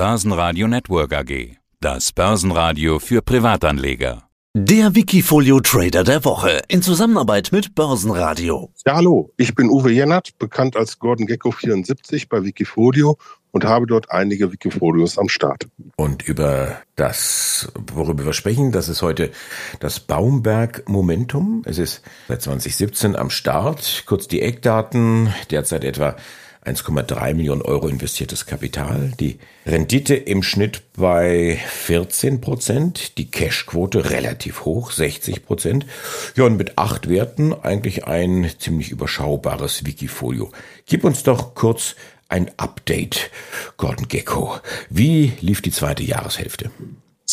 Börsenradio Network AG. Das Börsenradio für Privatanleger. Der Wikifolio Trader der Woche in Zusammenarbeit mit Börsenradio. Ja, hallo, ich bin Uwe Jennert, bekannt als Gordon Gecko 74 bei Wikifolio und habe dort einige Wikifolios am Start. Und über das, worüber wir sprechen, das ist heute das Baumberg Momentum. Es ist seit 2017 am Start. Kurz die Eckdaten. Derzeit etwa 1,3 Millionen Euro investiertes Kapital, die Rendite im Schnitt bei 14 Prozent, die Cashquote relativ hoch, 60 Prozent. Ja, und mit acht Werten eigentlich ein ziemlich überschaubares Wikifolio. Gib uns doch kurz ein Update, Gordon Gecko. Wie lief die zweite Jahreshälfte?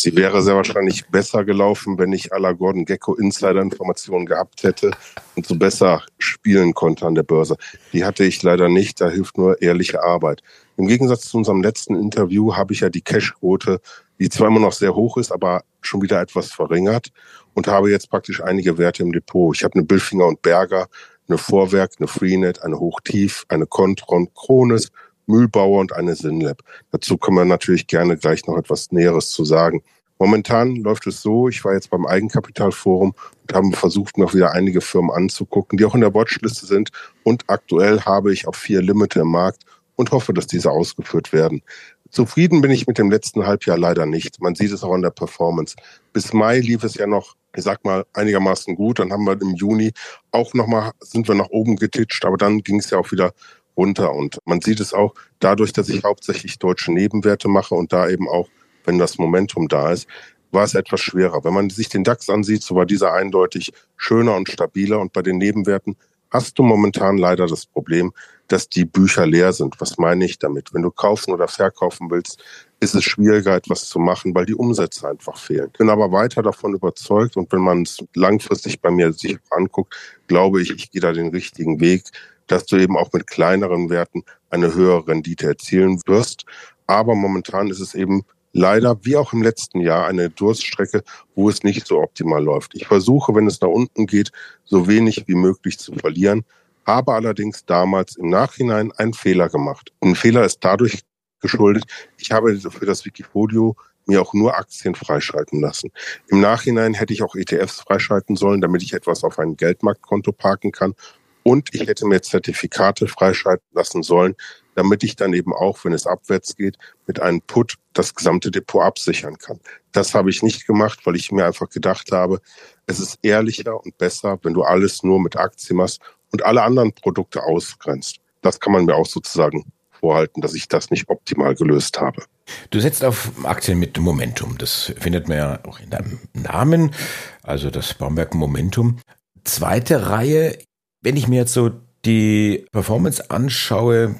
Sie wäre sehr wahrscheinlich besser gelaufen, wenn ich aller Gordon Gecko Insider-Informationen gehabt hätte und so besser spielen konnte an der Börse. Die hatte ich leider nicht, da hilft nur ehrliche Arbeit. Im Gegensatz zu unserem letzten Interview habe ich ja die Cash-Quote, die zwar immer noch sehr hoch ist, aber schon wieder etwas verringert und habe jetzt praktisch einige Werte im Depot. Ich habe eine Billfinger und Berger, eine Vorwerk, eine Freenet, eine Hochtief, eine Contron, Krones, Mühlbauer und eine Sinlab. Dazu können wir natürlich gerne gleich noch etwas Näheres zu sagen. Momentan läuft es so, ich war jetzt beim Eigenkapitalforum und habe versucht, noch wieder einige Firmen anzugucken, die auch in der Watchliste sind. Und aktuell habe ich auch vier Limite im Markt und hoffe, dass diese ausgeführt werden. Zufrieden bin ich mit dem letzten Halbjahr leider nicht. Man sieht es auch an der Performance. Bis Mai lief es ja noch, ich sag mal, einigermaßen gut. Dann haben wir im Juni auch nochmal, sind wir nach oben getitscht, aber dann ging es ja auch wieder runter. Und man sieht es auch dadurch, dass ich hauptsächlich deutsche Nebenwerte mache und da eben auch, wenn das Momentum da ist, war es etwas schwerer. Wenn man sich den DAX ansieht, so war dieser eindeutig schöner und stabiler. Und bei den Nebenwerten hast du momentan leider das Problem, dass die Bücher leer sind. Was meine ich damit? Wenn du kaufen oder verkaufen willst, ist es schwieriger, etwas zu machen, weil die Umsätze einfach fehlen. Bin aber weiter davon überzeugt und wenn man es langfristig bei mir sich anguckt, glaube ich, ich gehe da den richtigen Weg, dass du eben auch mit kleineren Werten eine höhere Rendite erzielen wirst. Aber momentan ist es eben leider, wie auch im letzten Jahr, eine Durststrecke, wo es nicht so optimal läuft. Ich versuche, wenn es nach unten geht, so wenig wie möglich zu verlieren, habe allerdings damals im Nachhinein einen Fehler gemacht. Ein Fehler ist dadurch geschuldet, ich habe für das Wikifolio mir auch nur Aktien freischalten lassen. Im Nachhinein hätte ich auch ETFs freischalten sollen, damit ich etwas auf ein Geldmarktkonto parken kann und ich hätte mir Zertifikate freischalten lassen sollen, damit ich dann eben auch, wenn es abwärts geht, mit einem Put das gesamte Depot absichern kann. Das habe ich nicht gemacht, weil ich mir einfach gedacht habe, es ist ehrlicher und besser, wenn du alles nur mit Aktien machst und alle anderen Produkte ausgrenzt. Das kann man mir auch sozusagen vorhalten, dass ich das nicht optimal gelöst habe. Du setzt auf Aktien mit Momentum. Das findet man ja auch in deinem Namen, also das Baumwerk Momentum. Zweite Reihe wenn ich mir jetzt so die Performance anschaue,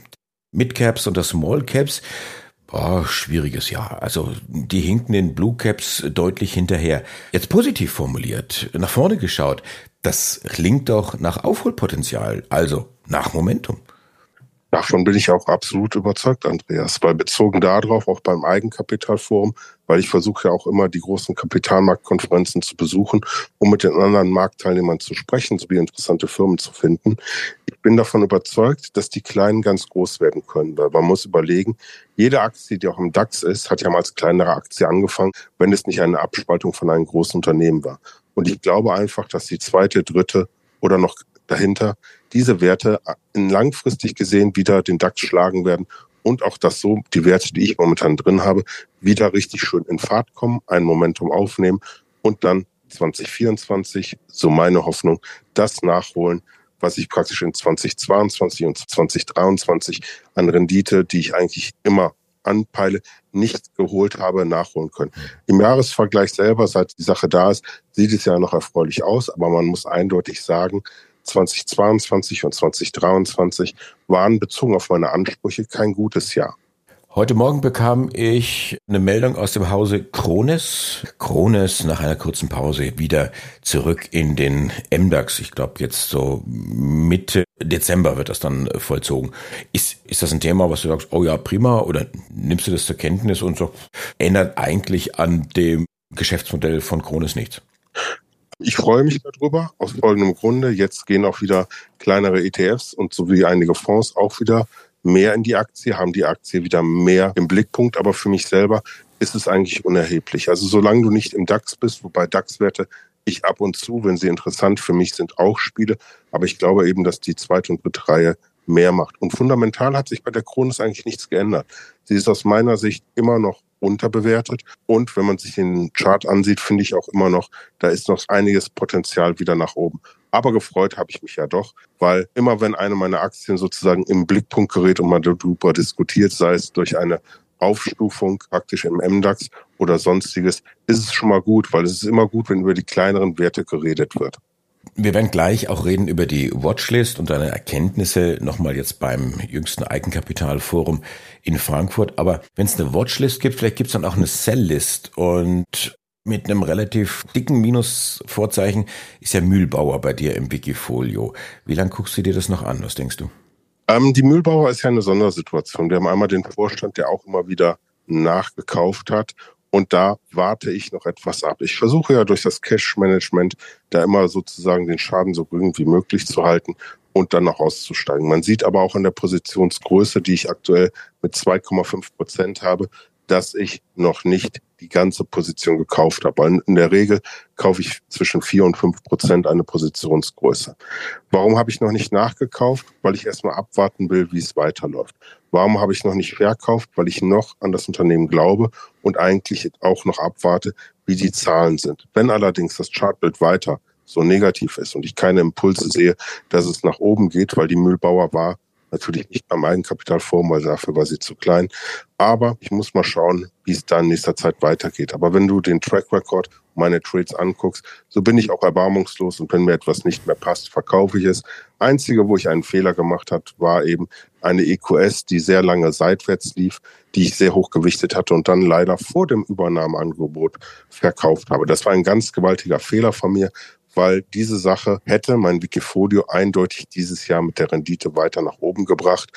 Midcaps und das Small Caps, boah, schwieriges Jahr. Also die hinken den Blue Caps deutlich hinterher. Jetzt positiv formuliert, nach vorne geschaut, das klingt doch nach Aufholpotenzial, also nach Momentum. Davon bin ich auch absolut überzeugt, Andreas, weil bezogen darauf, auch beim Eigenkapitalforum, weil ich versuche ja auch immer die großen Kapitalmarktkonferenzen zu besuchen, um mit den anderen Marktteilnehmern zu sprechen, sowie interessante Firmen zu finden. Ich bin davon überzeugt, dass die Kleinen ganz groß werden können, weil man muss überlegen, jede Aktie, die auch im DAX ist, hat ja mal als kleinere Aktie angefangen, wenn es nicht eine Abspaltung von einem großen Unternehmen war. Und ich glaube einfach, dass die zweite, dritte oder noch dahinter diese Werte langfristig gesehen wieder den DAX schlagen werden und auch, dass so die Werte, die ich momentan drin habe, wieder richtig schön in Fahrt kommen, ein Momentum aufnehmen und dann 2024, so meine Hoffnung, das nachholen, was ich praktisch in 2022 und 2023 an Rendite, die ich eigentlich immer anpeile, nicht geholt habe, nachholen können. Im Jahresvergleich selber, seit die Sache da ist, sieht es ja noch erfreulich aus, aber man muss eindeutig sagen, 2022 und 2023 waren bezogen auf meine Ansprüche kein gutes Jahr. Heute Morgen bekam ich eine Meldung aus dem Hause Krones. Krones nach einer kurzen Pause wieder zurück in den MDAX. Ich glaube, jetzt so Mitte Dezember wird das dann vollzogen. Ist, ist das ein Thema, was du sagst, oh ja, prima, oder nimmst du das zur Kenntnis und so, ändert eigentlich an dem Geschäftsmodell von Krones nichts? Ich freue mich darüber, aus folgendem Grunde. Jetzt gehen auch wieder kleinere ETFs und sowie einige Fonds auch wieder mehr in die Aktie, haben die Aktie wieder mehr im Blickpunkt. Aber für mich selber ist es eigentlich unerheblich. Also solange du nicht im DAX bist, wobei DAX-Werte ich ab und zu, wenn sie interessant für mich sind, auch spiele. Aber ich glaube eben, dass die zweite und dritte Reihe mehr macht. Und fundamental hat sich bei der Kronos eigentlich nichts geändert. Sie ist aus meiner Sicht immer noch unterbewertet. Und wenn man sich den Chart ansieht, finde ich auch immer noch, da ist noch einiges Potenzial wieder nach oben. Aber gefreut habe ich mich ja doch, weil immer wenn eine meiner Aktien sozusagen im Blickpunkt gerät und man darüber diskutiert, sei es durch eine Aufstufung praktisch im MDAX oder sonstiges, ist es schon mal gut, weil es ist immer gut, wenn über die kleineren Werte geredet wird. Wir werden gleich auch reden über die Watchlist und deine Erkenntnisse nochmal jetzt beim jüngsten Eigenkapitalforum in Frankfurt. Aber wenn es eine Watchlist gibt, vielleicht gibt es dann auch eine Selllist und mit einem relativ dicken Minusvorzeichen ist ja Mühlbauer bei dir im Wikifolio. Wie lange guckst du dir das noch an? Was denkst du? Ähm, die Mühlbauer ist ja eine Sondersituation. Wir haben einmal den Vorstand, der auch immer wieder nachgekauft hat. Und da warte ich noch etwas ab. Ich versuche ja durch das Cash-Management da immer sozusagen den Schaden so gering wie möglich zu halten und dann noch auszusteigen. Man sieht aber auch an der Positionsgröße, die ich aktuell mit 2,5 Prozent habe, dass ich noch nicht die ganze Position gekauft habe. In der Regel kaufe ich zwischen vier und fünf Prozent eine Positionsgröße. Warum habe ich noch nicht nachgekauft? Weil ich erstmal abwarten will, wie es weiterläuft. Warum habe ich noch nicht verkauft? Weil ich noch an das Unternehmen glaube und eigentlich auch noch abwarte, wie die Zahlen sind. Wenn allerdings das Chartbild weiter so negativ ist und ich keine Impulse sehe, dass es nach oben geht, weil die Müllbauer war Natürlich nicht beim Eigenkapitalfonds, weil dafür war sie zu klein. Aber ich muss mal schauen, wie es da in nächster Zeit weitergeht. Aber wenn du den Track Record, meine Trades anguckst, so bin ich auch erbarmungslos und wenn mir etwas nicht mehr passt, verkaufe ich es. Einzige, wo ich einen Fehler gemacht habe, war eben eine EQS, die sehr lange seitwärts lief, die ich sehr hoch gewichtet hatte und dann leider vor dem Übernahmeangebot verkauft habe. Das war ein ganz gewaltiger Fehler von mir, weil diese Sache hätte mein Wikifolio eindeutig dieses Jahr mit der Rendite weiter nach oben gebracht.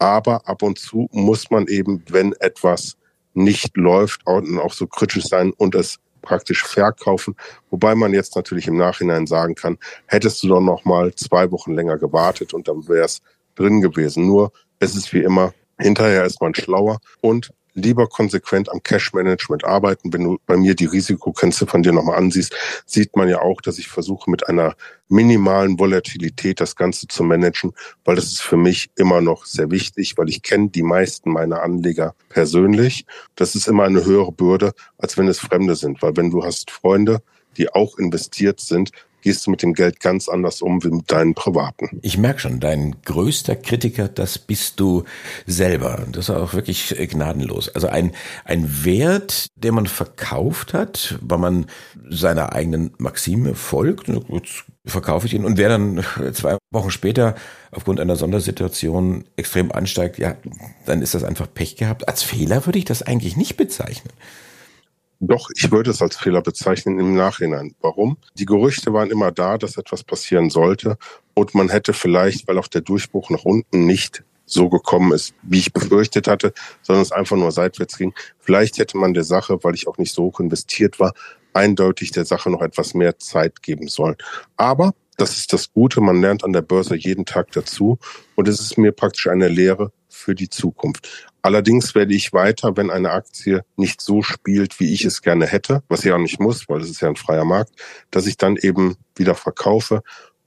Aber ab und zu muss man eben, wenn etwas nicht läuft, auch so kritisch sein und es praktisch verkaufen. Wobei man jetzt natürlich im Nachhinein sagen kann, hättest du doch noch mal zwei Wochen länger gewartet und dann wäre es drin gewesen. Nur es ist wie immer, hinterher ist man schlauer und lieber konsequent am Cash-Management arbeiten. Wenn du bei mir die Risikokennziffern dir nochmal ansiehst, sieht man ja auch, dass ich versuche, mit einer minimalen Volatilität das Ganze zu managen, weil das ist für mich immer noch sehr wichtig, weil ich kenne die meisten meiner Anleger persönlich. Das ist immer eine höhere Bürde, als wenn es Fremde sind, weil wenn du hast Freunde, die auch investiert sind, gehst du mit dem Geld ganz anders um wie mit deinen privaten. Ich merke schon, dein größter Kritiker, das bist du selber. Das ist auch wirklich gnadenlos. Also ein, ein Wert, den man verkauft hat, weil man seiner eigenen Maxime folgt. Jetzt verkaufe ich ihn. Und wer dann zwei Wochen später aufgrund einer Sondersituation extrem ansteigt, ja, dann ist das einfach Pech gehabt. Als Fehler würde ich das eigentlich nicht bezeichnen. Doch, ich würde es als Fehler bezeichnen im Nachhinein. Warum? Die Gerüchte waren immer da, dass etwas passieren sollte und man hätte vielleicht, weil auch der Durchbruch nach unten nicht so gekommen ist, wie ich befürchtet hatte, sondern es einfach nur seitwärts ging. Vielleicht hätte man der Sache, weil ich auch nicht so hoch investiert war, eindeutig der Sache noch etwas mehr Zeit geben sollen. Aber das ist das Gute, man lernt an der Börse jeden Tag dazu und es ist mir praktisch eine Lehre für die Zukunft. Allerdings werde ich weiter, wenn eine Aktie nicht so spielt, wie ich es gerne hätte, was ich auch nicht muss, weil es ist ja ein freier Markt, dass ich dann eben wieder verkaufe.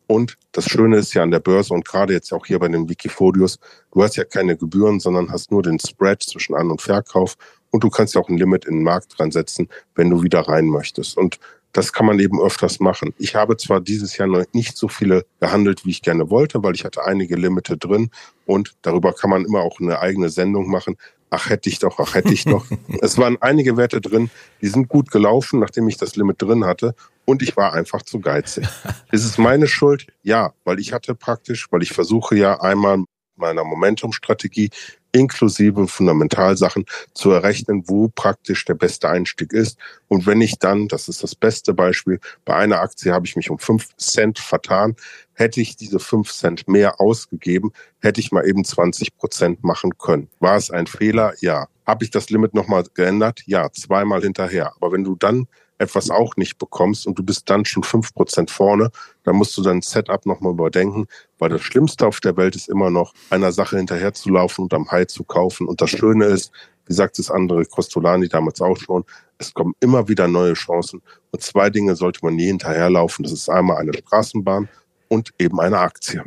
Und das Schöne ist ja an der Börse und gerade jetzt auch hier bei den Wikifolios, du hast ja keine Gebühren, sondern hast nur den Spread zwischen An- und Verkauf und du kannst ja auch ein Limit in den Markt dran setzen, wenn du wieder rein möchtest. Und das kann man eben öfters machen. Ich habe zwar dieses Jahr noch nicht so viele gehandelt, wie ich gerne wollte, weil ich hatte einige Limite drin und darüber kann man immer auch eine eigene Sendung machen. Ach, hätte ich doch, ach, hätte ich doch. es waren einige Werte drin, die sind gut gelaufen, nachdem ich das Limit drin hatte und ich war einfach zu geizig. Ist es meine Schuld? Ja, weil ich hatte praktisch, weil ich versuche ja einmal meiner Momentum-Strategie inklusive Fundamentalsachen zu errechnen, wo praktisch der beste Einstieg ist. Und wenn ich dann, das ist das beste Beispiel, bei einer Aktie habe ich mich um fünf Cent vertan, hätte ich diese fünf Cent mehr ausgegeben, hätte ich mal eben 20 Prozent machen können. War es ein Fehler? Ja. Habe ich das Limit nochmal geändert? Ja, zweimal hinterher. Aber wenn du dann etwas auch nicht bekommst und du bist dann schon fünf Prozent vorne, dann musst du dein Setup nochmal überdenken, weil das Schlimmste auf der Welt ist immer noch, einer Sache hinterherzulaufen und am High zu kaufen. Und das Schöne ist, wie sagt das andere Costolani damals auch schon, es kommen immer wieder neue Chancen. Und zwei Dinge sollte man nie hinterherlaufen. Das ist einmal eine Straßenbahn und eben eine Aktie.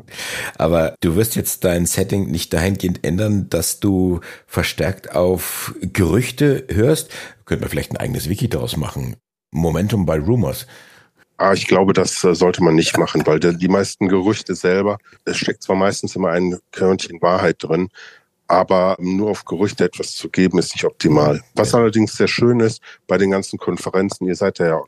Aber du wirst jetzt dein Setting nicht dahingehend ändern, dass du verstärkt auf Gerüchte hörst. Könnte man vielleicht ein eigenes Wiki daraus machen. Momentum by Rumors. Ah, ich glaube, das äh, sollte man nicht machen, weil die meisten Gerüchte selber, es steckt zwar meistens immer ein Körnchen Wahrheit drin, aber nur auf Gerüchte etwas zu geben, ist nicht optimal. Was allerdings sehr schön ist bei den ganzen Konferenzen, ihr seid ja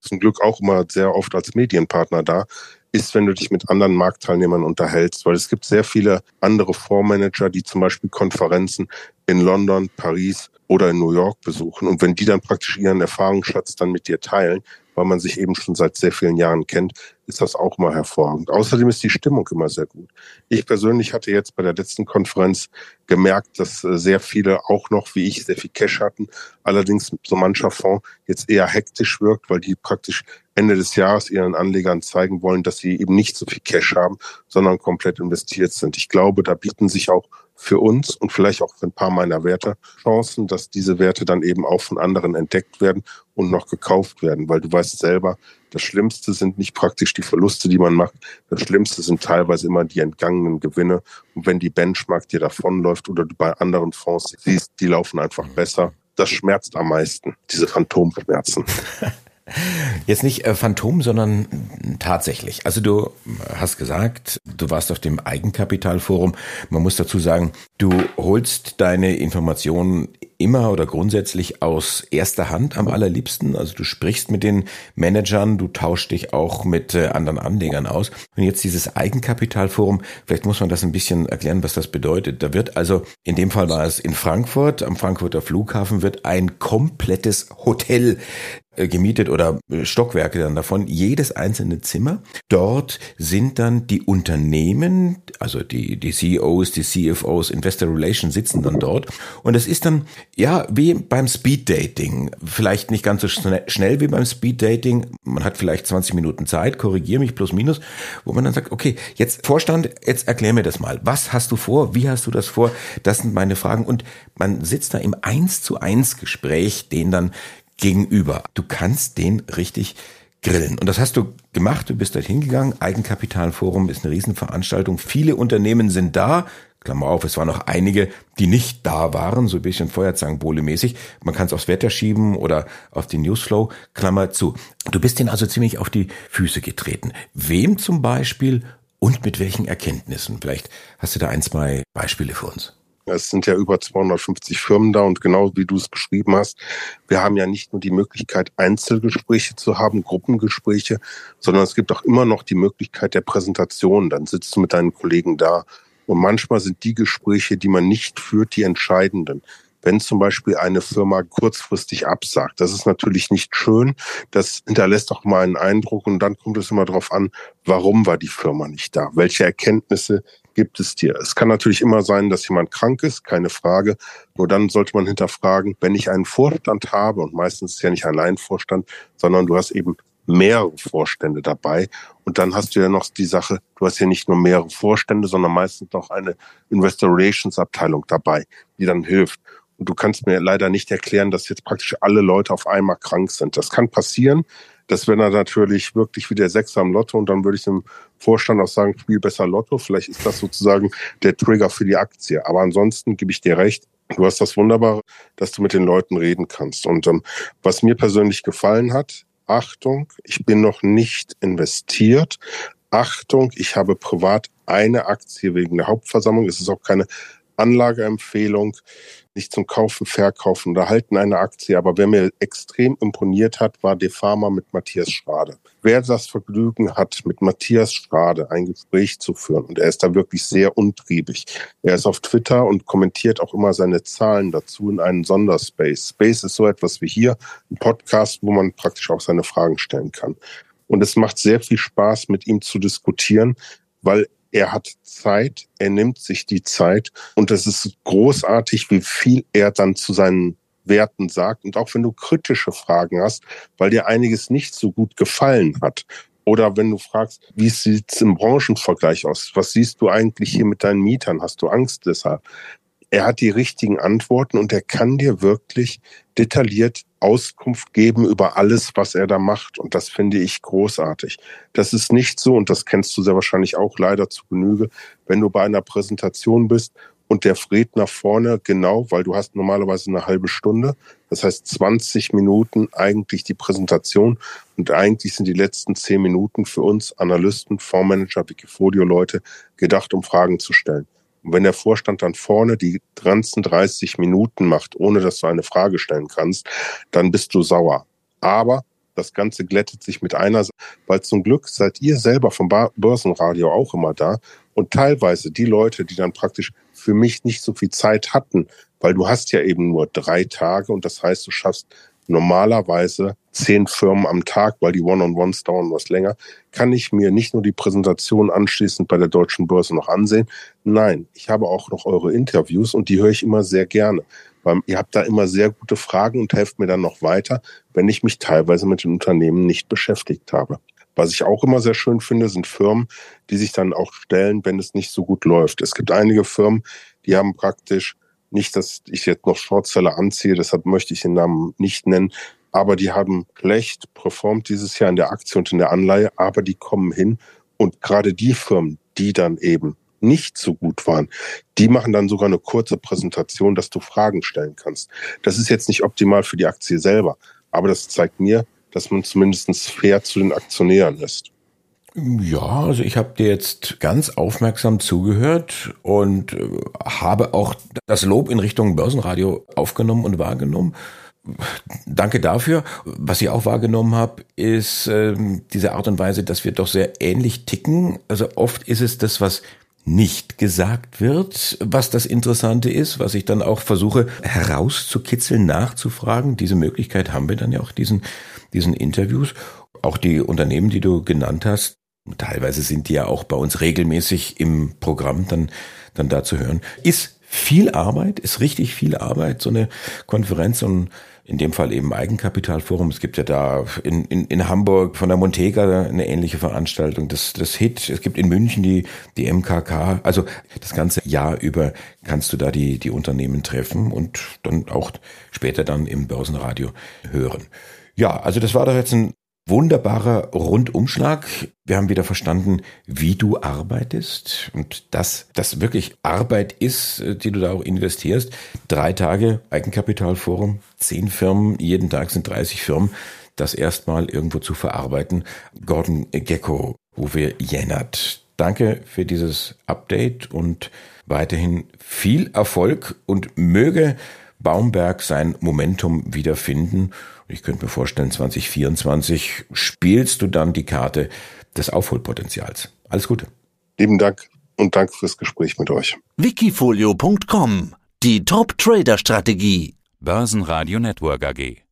zum Glück auch immer sehr oft als Medienpartner da, ist, wenn du dich mit anderen Marktteilnehmern unterhältst, weil es gibt sehr viele andere Fondsmanager, die zum Beispiel Konferenzen in London, Paris oder in New York besuchen. Und wenn die dann praktisch ihren Erfahrungsschatz dann mit dir teilen, weil man sich eben schon seit sehr vielen Jahren kennt, ist das auch mal hervorragend. Außerdem ist die Stimmung immer sehr gut. Ich persönlich hatte jetzt bei der letzten Konferenz gemerkt, dass äh, sehr viele auch noch, wie ich, sehr viel Cash hatten. Allerdings so mancher Fonds jetzt eher hektisch wirkt, weil die praktisch Ende des Jahres ihren Anlegern zeigen wollen, dass sie eben nicht so viel Cash haben, sondern komplett investiert sind. Ich glaube, da bieten sich auch für uns und vielleicht auch für ein paar meiner Werte Chancen, dass diese Werte dann eben auch von anderen entdeckt werden und noch gekauft werden, weil du weißt selber, das Schlimmste sind nicht praktisch die Verluste, die man macht. Das Schlimmste sind teilweise immer die entgangenen Gewinne. Und wenn die Benchmark dir davonläuft oder du bei anderen Fonds siehst, die laufen einfach besser, das schmerzt am meisten, diese Phantomschmerzen. Jetzt nicht äh, Phantom, sondern tatsächlich. Also du hast gesagt, du warst auf dem Eigenkapitalforum. Man muss dazu sagen, du holst deine Informationen immer oder grundsätzlich aus erster Hand am allerliebsten. Also du sprichst mit den Managern, du tauschst dich auch mit äh, anderen Anlegern aus. Und jetzt dieses Eigenkapitalforum, vielleicht muss man das ein bisschen erklären, was das bedeutet. Da wird also, in dem Fall war es in Frankfurt, am Frankfurter Flughafen wird ein komplettes Hotel gemietet oder äh, Stockwerke dann davon, jedes einzelne Zimmer. Dort sind dann die Unternehmen, also die, die CEOs, die CFOs, Investor Relations sitzen dann dort. Und es ist dann, ja, wie beim Speed Dating. Vielleicht nicht ganz so schnell wie beim Speed Dating. Man hat vielleicht 20 Minuten Zeit, korrigiere mich plus minus, wo man dann sagt, okay, jetzt Vorstand, jetzt erklär mir das mal. Was hast du vor? Wie hast du das vor? Das sind meine Fragen. Und man sitzt da im Eins zu eins Gespräch, den dann gegenüber. Du kannst den richtig grillen. Und das hast du gemacht, du bist dort hingegangen. Eigenkapitalforum ist eine Riesenveranstaltung. Viele Unternehmen sind da. Klammer auf, es waren noch einige, die nicht da waren, so ein bisschen Feuerzangenbowle-mäßig. Man kann es aufs Wetter schieben oder auf den Newsflow, Klammer zu. Du bist denen also ziemlich auf die Füße getreten. Wem zum Beispiel und mit welchen Erkenntnissen? Vielleicht hast du da ein, zwei Beispiele für uns. Es sind ja über 250 Firmen da und genau wie du es beschrieben hast, wir haben ja nicht nur die Möglichkeit, Einzelgespräche zu haben, Gruppengespräche, sondern es gibt auch immer noch die Möglichkeit der Präsentation. Dann sitzt du mit deinen Kollegen da und manchmal sind die Gespräche, die man nicht führt, die entscheidenden wenn zum Beispiel eine Firma kurzfristig absagt. Das ist natürlich nicht schön. Das hinterlässt auch mal einen Eindruck und dann kommt es immer darauf an, warum war die Firma nicht da? Welche Erkenntnisse gibt es dir. Es kann natürlich immer sein, dass jemand krank ist, keine Frage. Nur dann sollte man hinterfragen, wenn ich einen Vorstand habe, und meistens ist ja nicht allein Vorstand, sondern du hast eben mehrere Vorstände dabei. Und dann hast du ja noch die Sache, du hast ja nicht nur mehrere Vorstände, sondern meistens noch eine Investor Relations Abteilung dabei, die dann hilft. Und du kannst mir leider nicht erklären, dass jetzt praktisch alle Leute auf einmal krank sind. Das kann passieren. Das wäre natürlich wirklich wie der Sechser am Lotto und dann würde ich dem Vorstand auch sagen, spiel besser Lotto. Vielleicht ist das sozusagen der Trigger für die Aktie. Aber ansonsten gebe ich dir recht. Du hast das Wunderbare, dass du mit den Leuten reden kannst. Und ähm, was mir persönlich gefallen hat, Achtung, ich bin noch nicht investiert. Achtung, ich habe privat eine Aktie wegen der Hauptversammlung. Es ist auch keine Anlageempfehlung nicht zum Kaufen, Verkaufen oder Halten einer Aktie. Aber wer mir extrem imponiert hat, war Defama mit Matthias Schrade. Wer das Vergnügen hat, mit Matthias Schrade ein Gespräch zu führen, und er ist da wirklich sehr untriebig. Er ist auf Twitter und kommentiert auch immer seine Zahlen dazu in einem Sonderspace. Space ist so etwas wie hier, ein Podcast, wo man praktisch auch seine Fragen stellen kann. Und es macht sehr viel Spaß, mit ihm zu diskutieren, weil er hat Zeit, er nimmt sich die Zeit und es ist großartig, wie viel er dann zu seinen Werten sagt und auch wenn du kritische Fragen hast, weil dir einiges nicht so gut gefallen hat. Oder wenn du fragst, wie sieht's im Branchenvergleich aus? Was siehst du eigentlich hier mit deinen Mietern? Hast du Angst deshalb? Er hat die richtigen Antworten und er kann dir wirklich detailliert Auskunft geben über alles, was er da macht. Und das finde ich großartig. Das ist nicht so, und das kennst du sehr wahrscheinlich auch leider zu Genüge, wenn du bei einer Präsentation bist und der Redner vorne genau, weil du hast normalerweise eine halbe Stunde, das heißt 20 Minuten eigentlich die Präsentation und eigentlich sind die letzten 10 Minuten für uns Analysten, Fondsmanager, Wikifolio-Leute gedacht, um Fragen zu stellen. Und wenn der Vorstand dann vorne die ganzen 30 Minuten macht, ohne dass du eine Frage stellen kannst, dann bist du sauer. Aber das Ganze glättet sich mit einer, weil zum Glück seid ihr selber vom Börsenradio auch immer da. Und teilweise die Leute, die dann praktisch für mich nicht so viel Zeit hatten, weil du hast ja eben nur drei Tage und das heißt, du schaffst normalerweise zehn Firmen am Tag, weil die One-on-Ones dauern was länger, kann ich mir nicht nur die Präsentation anschließend bei der deutschen Börse noch ansehen. Nein, ich habe auch noch eure Interviews und die höre ich immer sehr gerne. Weil ihr habt da immer sehr gute Fragen und helft mir dann noch weiter, wenn ich mich teilweise mit den Unternehmen nicht beschäftigt habe. Was ich auch immer sehr schön finde, sind Firmen, die sich dann auch stellen, wenn es nicht so gut läuft. Es gibt einige Firmen, die haben praktisch nicht, dass ich jetzt noch Shortseller anziehe, deshalb möchte ich den Namen nicht nennen, aber die haben schlecht performt dieses Jahr in der Aktie und in der Anleihe, aber die kommen hin und gerade die Firmen, die dann eben nicht so gut waren, die machen dann sogar eine kurze Präsentation, dass du Fragen stellen kannst. Das ist jetzt nicht optimal für die Aktie selber, aber das zeigt mir, dass man zumindest fair zu den Aktionären ist. Ja, also ich habe dir jetzt ganz aufmerksam zugehört und äh, habe auch das Lob in Richtung Börsenradio aufgenommen und wahrgenommen. Danke dafür. Was ich auch wahrgenommen habe, ist äh, diese Art und Weise, dass wir doch sehr ähnlich ticken. Also oft ist es das, was nicht gesagt wird, was das Interessante ist, was ich dann auch versuche herauszukitzeln, nachzufragen. Diese Möglichkeit haben wir dann ja auch diesen, diesen Interviews. Auch die Unternehmen, die du genannt hast, teilweise sind die ja auch bei uns regelmäßig im Programm dann, dann da zu hören. Ist viel Arbeit, ist richtig viel Arbeit, so eine Konferenz und in dem Fall eben Eigenkapitalforum. Es gibt ja da in, in, in Hamburg von der Montega eine ähnliche Veranstaltung, das, das HIT. Es gibt in München die, die MKK. Also das ganze Jahr über kannst du da die, die Unternehmen treffen und dann auch später dann im Börsenradio hören. Ja, also das war doch jetzt ein wunderbarer Rundumschlag. Wir haben wieder verstanden, wie du arbeitest und dass das wirklich Arbeit ist, äh, die du da auch investierst. Drei Tage Eigenkapitalforum, zehn Firmen, jeden Tag sind 30 Firmen. Das erstmal irgendwo zu verarbeiten. Gordon Gecko, Uwe Jennert. Danke für dieses Update und weiterhin viel Erfolg und möge Baumberg sein Momentum wiederfinden ich könnte mir vorstellen, 2024 spielst du dann die Karte des Aufholpotenzials. Alles Gute. Lieben Dank und Dank fürs Gespräch mit euch. Wikifolio.com Die Top-Trader-Strategie. Börsenradio Network AG.